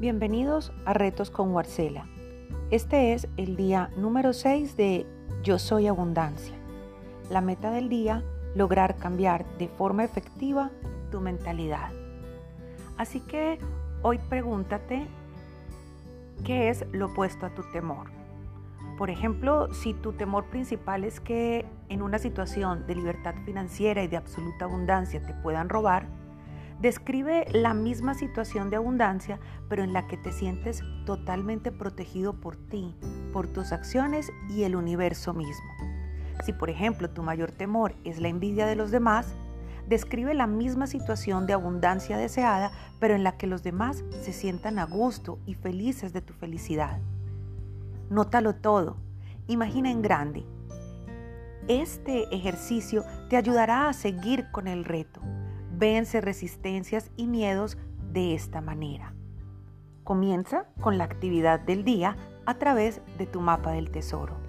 Bienvenidos a Retos con Warcela. Este es el día número 6 de Yo Soy Abundancia. La meta del día, lograr cambiar de forma efectiva tu mentalidad. Así que hoy pregúntate, ¿qué es lo opuesto a tu temor? Por ejemplo, si tu temor principal es que en una situación de libertad financiera y de absoluta abundancia te puedan robar, describe la misma situación de abundancia, pero en la que te sientes totalmente protegido por ti, por tus acciones y el universo mismo. Si por ejemplo tu mayor temor es la envidia de los demás, describe la misma situación de abundancia deseada, pero en la que los demás se sientan a gusto y felices de tu felicidad. Nótalo todo. Imagina en grande. Este ejercicio te ayudará a seguir con el reto. Vence resistencias y miedos de esta manera. Comienza con la actividad del día a través de tu mapa del tesoro.